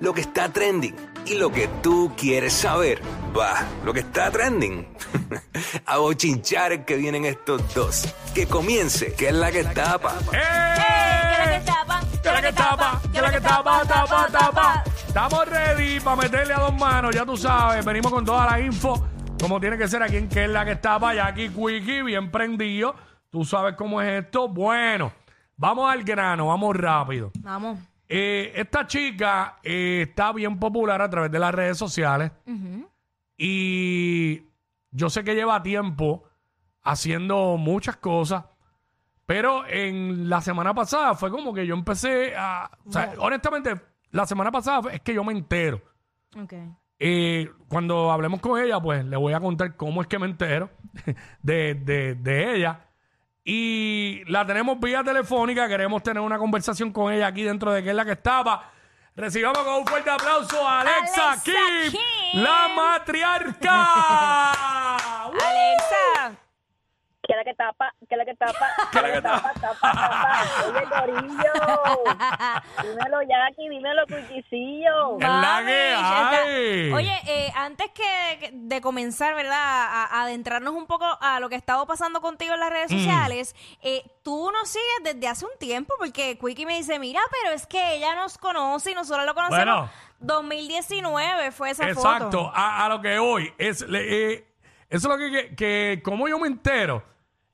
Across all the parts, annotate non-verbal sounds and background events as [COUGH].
Lo que está trending y lo que tú quieres saber. Va, lo que está trending. [LAUGHS] A bochinchar que vienen estos dos. Que comience, que es la que tapa. ¡Eh! Que la que tapa, que la que tapa, tapa, tapa. Estamos ready para meterle a dos manos, ya tú sabes. Venimos con toda la info, como tiene que ser aquí en que es la que tapa. Ya aquí, Quickie, bien prendido. Tú sabes cómo es esto. Bueno, vamos al grano, vamos rápido. Vamos. Eh, esta chica eh, está bien popular a través de las redes sociales y yo sé que lleva tiempo haciendo muchas cosas, pero en la semana pasada fue como que yo empecé a... O sea, honestamente, la semana pasada es que yo me entero. Ok. Eh, cuando hablemos con ella, pues le voy a contar cómo es que me entero [LAUGHS] de, de- de ella. Y la tenemos vía telefónica. Queremos tener una conversación con ella aquí dentro de que es la que estaba. Recibamos con un fuerte aplauso a Alexa, Alexa Kim, Kim. la matriarca. Que la que tapa, que la que tapa, [LAUGHS] Que la que tapa. tapa, tapa. Oye, Corillo. [LAUGHS] dímelo, Jackie, dímelo, Cuiquicillo. Es la que hay. Oye, eh, antes que de comenzar, ¿verdad? A, a adentrarnos un poco a lo que ha estado pasando contigo en las redes Mm. sociales, eh, tú nos sigues desde hace un tiempo porque Quickie me dice, mira, pero es que ella nos conoce y nosotros lo conocemos. Bueno. 2019 fue esa foto. Exacto, a, a lo que hoy es, le- eh, eso es lo que, que, que como yo me entero,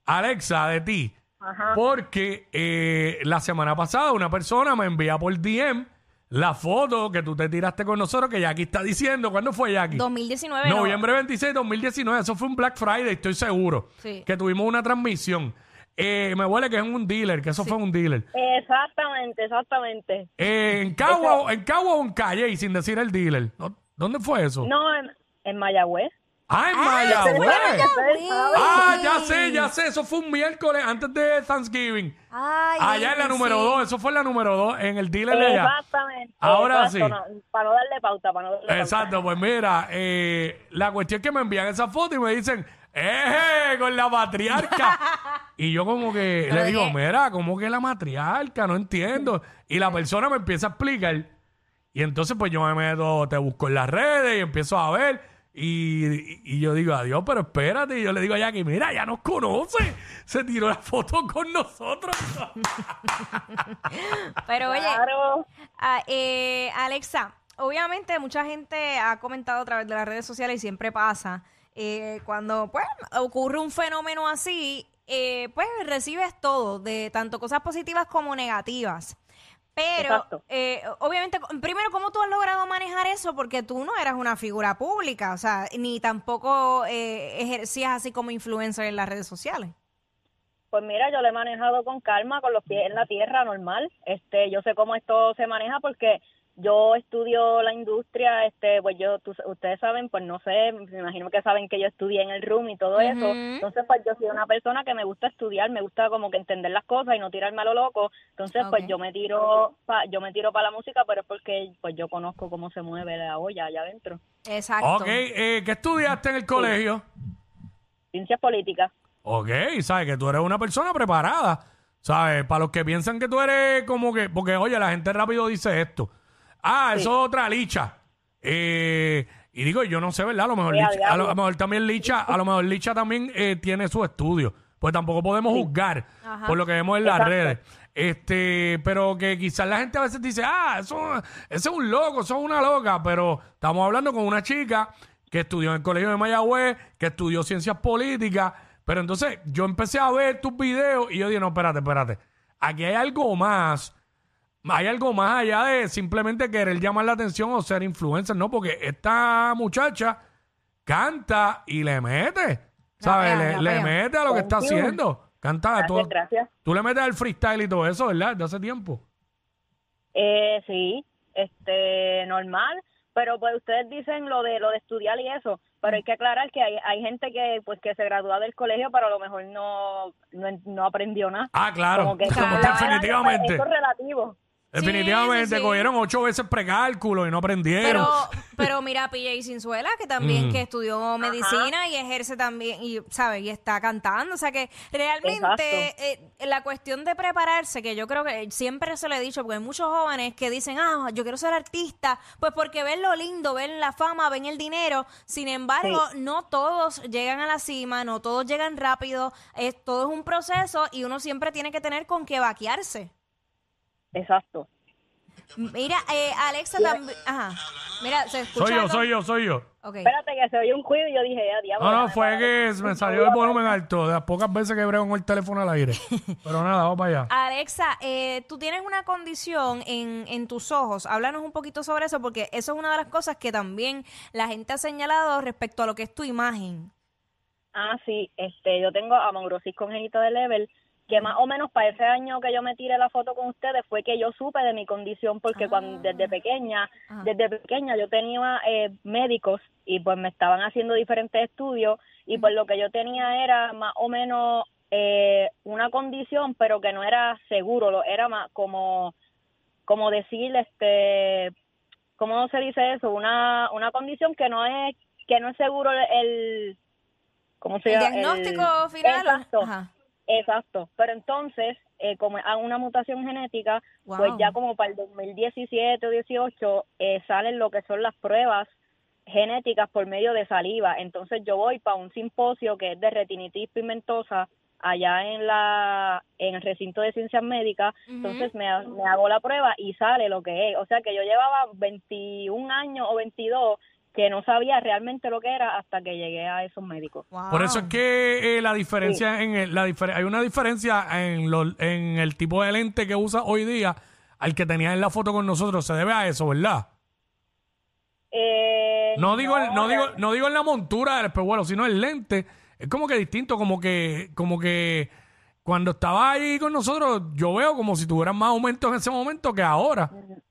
Alexa, de ti, Ajá. porque eh, la semana pasada una persona me envía por DM la foto que tú te tiraste con nosotros, que Jackie está diciendo, ¿cuándo fue Jackie? 2019. no. Noviembre 26, 2019, eso fue un Black Friday, estoy seguro, Sí. que tuvimos una transmisión. Eh, me huele que es un dealer, que eso fue un dealer. Exactamente, exactamente. Eh, en Cagua, en Cagua o en Calle, y sin decir el dealer. ¿Dó- ¿Dónde fue eso? No, en, en Mayagüez. Ah, en Mayagüez. Ah, ya sé, ya sé. Eso fue un miércoles antes de Thanksgiving. Ay, Allá en la sí. número 2. Eso fue en la número 2, en el dealer de allá. Exactamente. Ahora exacto, sí. no, para no darle pauta, para no darle pauta. Exacto, pues mira, eh, la cuestión es que me envían esa foto y me dicen, ¡eh! Con la matriarca. [LAUGHS] y yo como que le digo, mira, ¿cómo que la matriarca? No entiendo. Y la persona me empieza a explicar. Y entonces pues yo me meto, te busco en las redes y empiezo a ver. Y, y- yo digo, adiós, pero espérate. Y yo le digo a Jackie, mira, ya nos conoce. Se tiró la foto con nosotros. [LAUGHS] Pero oye, Claro. Ah, eh, Alexa, obviamente mucha gente ha comentado a través de las redes sociales y siempre pasa eh, cuando pues ocurre un fenómeno así, eh, pues recibes todo, de tanto cosas positivas como negativas. Pero, eh, obviamente, primero, ¿cómo tú has logrado manejar eso? Porque tú no eras una figura pública, o sea, ni tampoco eh, ejercías así como influencer en las redes sociales. Pues mira, yo lo he manejado con calma, con los pies en la tierra, normal. Este, yo sé cómo esto se maneja porque yo estudio la industria, este, pues yo, tú- ustedes saben, pues no sé, me imagino que saben que yo estudié en el room y todo eso. Entonces, pues yo soy una persona que me gusta estudiar, me gusta como que entender las cosas y no tirarme a lo loco. Entonces, pues yo me tiro, pa, yo me tiro para la música, pero es porque pues yo conozco cómo se mueve la olla allá adentro. Exacto. ok, eh, ¿qué estudiaste en el colegio? Ciencias políticas. Ok, sabes que tú eres una persona preparada. ¿Sabes? Para los que piensan que tú eres como que. Porque, oye, la gente rápido dice esto. Ah, eso es otra licha. Eh, y digo, yo no sé, ¿verdad? A lo mejor, Sí, licha, a lo, diablo. a lo mejor también licha, a lo mejor licha también eh, tiene su estudio. Pues tampoco podemos juzgar Ajá. por lo que vemos en las Exacto. redes. Este, pero que quizás la gente a veces dice, ah, eso, ese es un loco, eso es una loca. Pero estamos hablando con una chica que estudió en el colegio de Mayagüez, que estudió ciencias políticas. Pero entonces yo empecé a ver tus videos y yo dije, no, espérate, espérate. Aquí hay algo más. Hay algo más allá de simplemente querer llamar la atención o ser influencer, ¿no? Porque esta muchacha canta y le mete. ¿Sabes? Rapea, Le, le rapea. mete a lo que está haciendo. Canta Gracias, todo. gracias. Tú le metes al freestyle y todo eso, ¿verdad? De hace tiempo. Eh, sí, este, normal, pero pues ustedes dicen lo de lo de estudiar y eso, pero hay que aclarar que hay, hay gente que pues que se gradúa del colegio, pero a lo mejor no no, no aprendió nada. Ah, claro. Como que [LAUGHS] Como definitivamente. Eso es relativo. Definitivamente, sí, sí. cogieron ocho veces precálculo y no aprendieron. Pero, pero mira a PJ Sinzuela, que también Mm. que estudió medicina y ejerce también, y sabe, y está cantando. O sea que realmente eh, la cuestión de prepararse, que yo creo que siempre se lo he dicho, porque hay muchos jóvenes que dicen, ah, yo quiero ser artista, pues porque ven lo lindo, ven la fama, ven el dinero. Sin embargo, no todos llegan a la cima, no todos llegan rápido. Es, todo es un proceso y uno siempre tiene que tener con qué vaquearse. Exacto. Mira, eh, Alexa también. Ajá. Mira, se escucha. soy yo, algo? soy yo, soy yo. Ok. Espérate que se oye un cuido y yo dije, ya, diablo. No, no, fue que me salió el volumen alto, de las pocas veces que brego con el teléfono al aire. [LAUGHS] Pero nada, vamos para allá. Alexa, eh, tú tienes una condición en, en tus ojos. Háblanos un poquito sobre eso, porque eso es una de las cosas que también la gente ha señalado respecto a lo que es tu imagen. Ah, sí, este, yo tengo amaurosis congénita de level, que más o menos para ese año que yo me tiré la foto con ustedes fue que yo supe de mi condición, porque cuando desde pequeña, Ah. desde pequeña yo tenía eh, médicos y pues me estaban haciendo diferentes estudios y pues lo que yo tenía era más o menos eh, una condición, pero que no era seguro, lo- era más como, como decir, este, ¿cómo se dice eso? Una, una condición que no es, que no es seguro el, ¿cómo se ¿El llama? diagnóstico final? o- Exacto. Ajá. Exacto, pero entonces, eh, como hay una mutación genética, Wow. pues ya como para el 2017 o 18 eh, salen lo que son las pruebas genéticas por medio de saliva. Entonces yo voy para un simposio que es de retinitis pigmentosa allá en la en el recinto de ciencias médicas, entonces me, me hago la prueba y sale lo que es. O sea que yo llevaba 21 años o 22 que no sabía realmente lo que era hasta que llegué a esos médicos. Wow. Por eso es que eh, la diferencia en el- la difer- hay una diferencia en, los- en el tipo de lente que usa hoy día al que tenía en la foto con nosotros. Se debe a eso, ¿verdad? Eh, No digo, en- no digo, realmente- no digo en la montura del espejuelo, sino el lente. Es como que distinto, como que, como que cuando estaba ahí con nosotros, yo veo como si tuvieran más aumento en ese momento que ahora.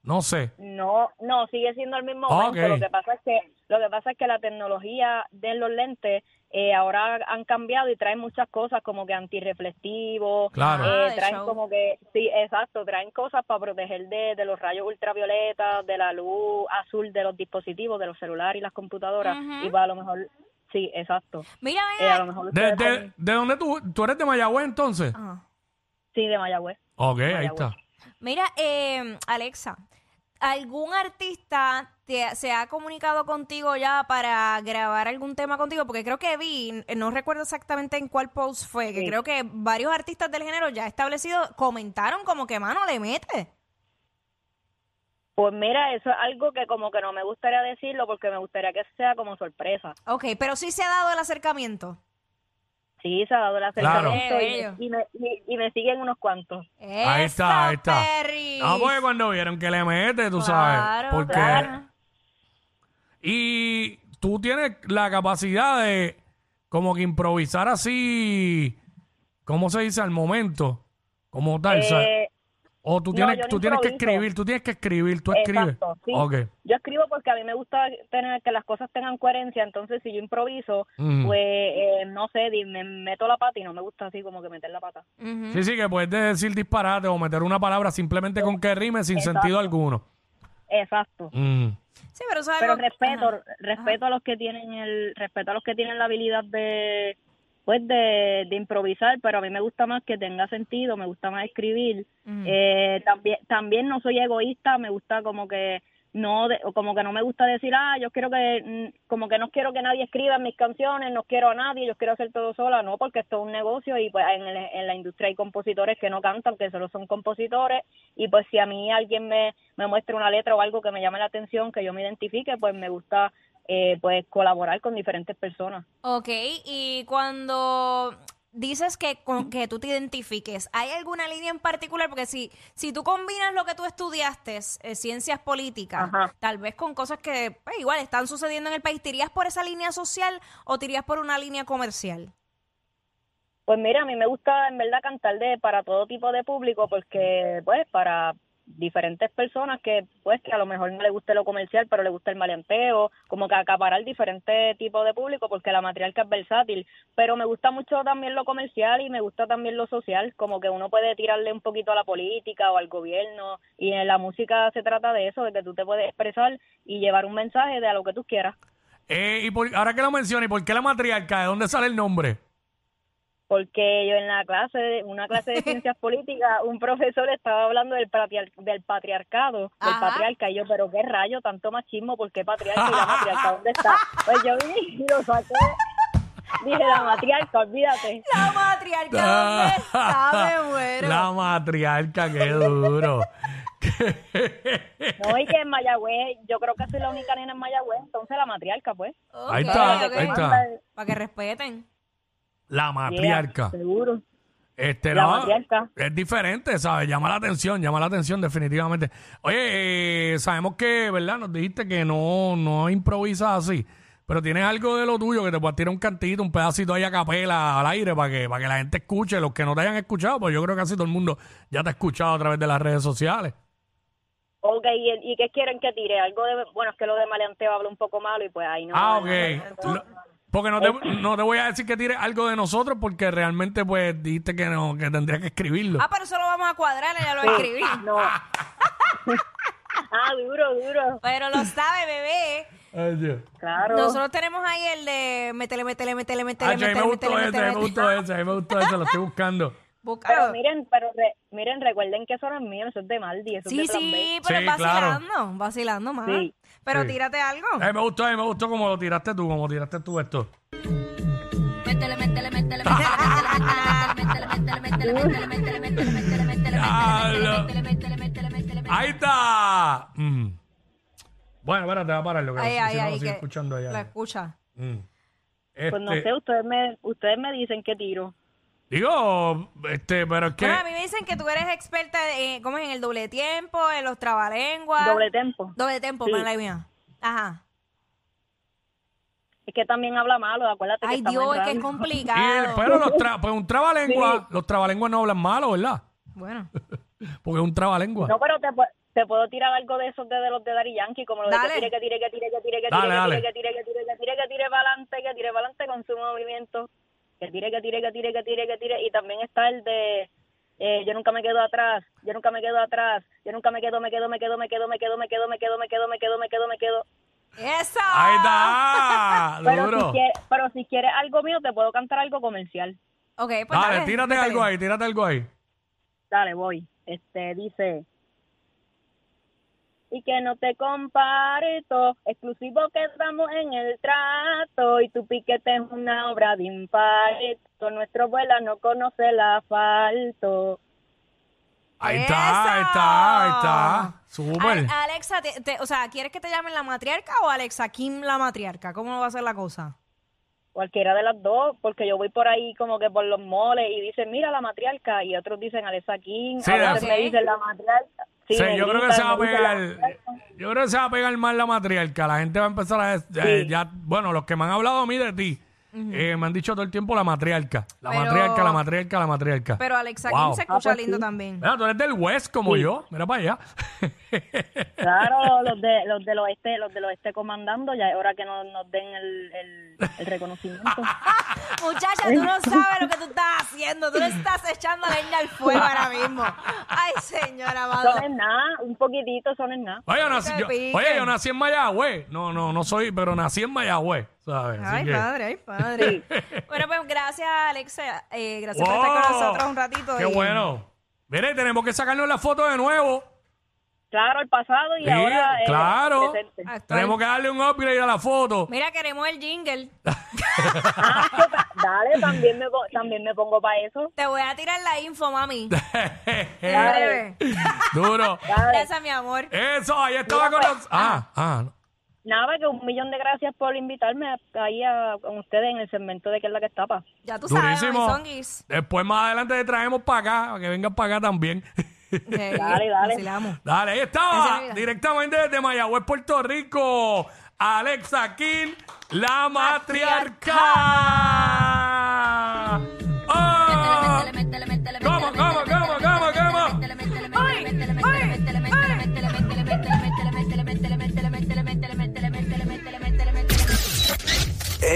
No sé. No, no, sigue siendo el mismo Ah. Lo que pasa es que lo que pasa es que la tecnología de los lentes eh, ahora han cambiado y traen muchas cosas como que antirreflectivos, Claro. Ah, eh, de traen show. como que sí, exacto, traen cosas para proteger de, de los rayos ultravioletas, de la luz azul de los dispositivos, de los celulares y las computadoras y para a lo mejor sí, exacto. Mira, Eh, mira. a lo mejor ¿De, de, de dónde tú, tú eres de Mayagüez entonces? Ajá. sí de Mayagüez. Ok, ahí Mayagüez. está. Mira, eh, Alexa, ¿algún artista te- se ha comunicado contigo ya para grabar algún tema contigo? Porque creo que vi, no recuerdo exactamente en cuál post fue, que creo que varios artistas del género ya establecidos comentaron como que mano le mete. Pues mira, eso es algo que como que no me gustaría decirlo porque me gustaría que sea como sorpresa. Ok, pero sí se ha dado el acercamiento. Sí, se ha dado el Claro. acercamiento Qué y, y, me, y- y me siguen unos cuantos. Ahí ¡Eso, está, ahí está. Perris! No, porque cuando vieron que le mete, tú sabes. Claro, Porque. claro. Y tú tienes la capacidad de como que improvisar así, ¿cómo se dice? Al momento, como tal. ¿sabes? Eh, o tú tienes, no tú tienes que escribir, tú tienes que escribir, tú escribes. exacto, sí. Ok. Yo escribo porque a mí me gusta tener que las cosas tengan coherencia, entonces si yo improviso, Mm. pues eh, no sé, me meto la pata y no me gusta así como que meter la pata. Sí, sí, que puedes decir disparate o meter una palabra simplemente con que rime sin Exacto. sentido alguno. Exacto. Mm. Sí, pero Pero respeto, Ajá. respeto a los que tienen el, respeto a los que tienen la habilidad de, pues de, de improvisar, pero a mí me gusta más que tenga sentido, me gusta más escribir. Ujú. Eh, también, también no soy egoísta, me gusta como que no, de- como que no me gusta decir, ah, yo quiero que, mm, como que no quiero que nadie escriba mis canciones, no quiero a nadie, yo quiero hacer todo sola, no, porque esto es un negocio y pues en, el- en la industria hay compositores que no cantan, que solo son compositores y pues si a mí alguien me, me muestra una letra o algo que me llame la atención, que yo me identifique, pues me gusta eh, pues colaborar con diferentes personas. Ok, y cuando dices que, con, que tú te identifiques, ¿hay alguna línea en particular? Porque si, si tú combinas lo que tú estudiaste, eh, ciencias políticas, Ajá. tal vez con cosas que pues, igual están sucediendo en el país, ¿te irías por esa línea social o te irías por una línea comercial? Pues mira, a mí me gusta en verdad cantar de para todo tipo de público porque pues para diferentes personas que pues que a lo mejor no le guste lo comercial, pero le gusta el maleanteo, como que acaparar diferentes tipos de público porque la matriarca es versátil, pero me gusta mucho también lo comercial y me gusta también lo social, como que uno puede tirarle un poquito a la política o al gobierno y en la música se trata de eso, de que tú te puedes expresar y llevar un mensaje de a lo que tú quieras. Eh, y por- ahora que lo mencioné, ¿y por qué la matriarca? ¿De dónde sale el nombre? Porque yo en la clase, de- una clase de [LAUGHS] ciencias políticas, un profesor estaba hablando del, patriar- del patriarcado, del patriarca, y yo, pero qué rayo, tanto machismo, ¿por qué patriarca y la [LAUGHS] matriarca? ¿Dónde está? Pues yo vine y lo saqué, dije, la matriarca, olvídate. [LAUGHS] La matriarca, ¿dónde está? Me muero. La matriarca, qué duro. No, y que en Mayagüez, yo creo que soy la única nena en Mayagüez, entonces la matriarca, pues. Ahí está, ahí está. Para que respeten. La matriarca. Yeah, seguro. Este, La no, matriarca. es diferente, ¿sabes? Llama la atención, llama la atención definitivamente. Oye, eh, sabemos que, ¿verdad? Nos dijiste que no, no improvisas así, pero tienes algo de lo tuyo que te puedas tirar un cantito, un pedacito ahí a capela al aire para que, para que la gente escuche, los que no te hayan escuchado, pues yo creo que casi todo el mundo ya te ha escuchado a través de las redes sociales. Ok, ¿y, ¿y qué quieren que tire? Algo de, bueno, es que lo de maleanteo habla un poco malo y pues ahí no. ah, ok. no, no. Porque no te, no te voy a decir que tires algo de nosotros porque realmente pues dijiste que no, que tendría que escribirlo. Ah, pero eso lo vamos a cuadrar, ella lo escribí. No. [LAUGHS] ah, duro, duro. Pero lo sabe, bebé. Ay, Dios. Claro. Nosotros tenemos ahí el de métele, métele, métele, métele, Ah, a mí me métele, gustó métele, ese, a mí me métele. Pero miren, pero re- miren, recuerden que eso no es mío, eso es de Maldi, eso Sí, es de Plan sí, B. pero Sí, vacilando, vacilando más. Sí. Pero Sí. tírate algo. Me gustó, me gustó como lo tiraste tú, como tiraste tú esto. Métele, métele, métele, métele, métele, métele, métele, métele, métele, métele, métele, métele, métele, Diablo. métele, métele, métele, métele, métele. Ahí está. Mm. Bueno, espérate, va a parar lo que Ahí, si ahí, no, lo ahí. sigo que escuchando allá. Escucha. Mm. Pues no Este, sé, ustedes me, ustedes me dicen qué tiro. Digo, este, pero es que. Bueno, a mí me dicen que tú eres experta en, ¿cómo es? en el doble tiempo, en los trabalenguas. Doble tempo. Doble tiempo, Sí. mala mía. Ajá. Es que también habla malo, acuérdate que Ay, Dios, es que es y complicado. pero los tra- pues un trabalengua, los trabalenguas no hablan malo, ¿verdad? Bueno. Porque es un trabalengua. No, pero te, pu- te puedo tirar algo de esos de, de los de Dari Yankee, como lo de Dale. que tire, que tire, que tire, que tire, que Dale, tire, dale. que tire, que tire, que tire, que tire, que tire para adelante, que tire para adelante con su movimiento. Que tire, que tire, que tire, que tire, que tire. Y también está el de eh, yo nunca me quedo atrás, yo nunca me quedo atrás, yo nunca me quedo, me quedo, me quedo, me quedo, me quedo, me quedo, me quedo, me quedo, me quedo, me quedo, me quedo. ¡Eso! Ahí está. Pero si, quieres, pero si quieres algo mío, te puedo cantar algo comercial. Ok, pues Dale, dale, tírate algo ahí, tírate algo ahí. Dale, voy. Este dice. Y que no te comparto, exclusivo que estamos en el trato, y tu piquete es una obra de impacto, nuestro vuela no conoce el asfalto. Ahí está, ahí está, ahí está. Súper. Al- Alexa, te- te- o sea, ¿quieres que te llamen la matriarca o Alexa Kim la matriarca? ¿Cómo va a ser la cosa? Cualquiera de las dos, porque yo voy por ahí como que por los moles y dicen, mira la matriarca, y otros dicen Alexa King, Sí, a veces me dicen la matriarca. Sí, yo creo que se va a pegar. Yo creo que se va a pegar más la matriarca. La gente va a empezar a. eh, ya, bueno, los que me han hablado a mí de ti, eh, me han dicho todo el tiempo la matriarca. La Pero- matriarca, la matriarca, la matriarca. Pero Alexa Wow. Se escucha Ah, pues lindo sí. también. Mira, tú eres del West como yo. Mira para allá. Claro, [LAUGHS] los, de, los del oeste, los del oeste comandando, ya es hora que nos, nos den el, el, el reconocimiento. [LAUGHS] Muchacha, tú no sabes lo que tú estás haciendo. Tú le estás echando leña al fuego ahora mismo. Ay, señora amado. Son en nada, un poquitito son en nada. Oye, yo nací, yo, oye, yo nací en Mayagüez. No, no, no soy, pero nací en Mayagüez. ¿Sabes? Así Ay, que- padre, ay, padre. [LAUGHS] Bueno, pues gracias, Alexa. Eh, gracias por estar con nosotros un ratito. Qué y- bueno. Mire, tenemos que sacarnos la foto de nuevo. Claro, el pasado y Sí, ahora el claro. presente. Actual. Tenemos que darle un upgrade a la foto. Mira, queremos el jingle. [LAUGHS] Ah, ta- [LAUGHS] dale, también me, po- también me pongo para eso. Te voy a tirar la info, mami. En Dale. breve. Duro. Dale. Gracias, mi amor. Eso, ahí estaba Mira, con pues, los... Ah, ah. no. Nada, que un millón de gracias por invitarme a- ahí a, con ustedes en el segmento de que es la que tapa. Ya tú sabes, Durísimo. Songuis. Después más adelante te traemos para acá, para que vengan para acá también. [LAUGHS] Okay, Dale, dale. vacilamos. Dale, ahí estaba, directamente desde Mayagüez, Puerto Rico, Alexa King, la matriarca.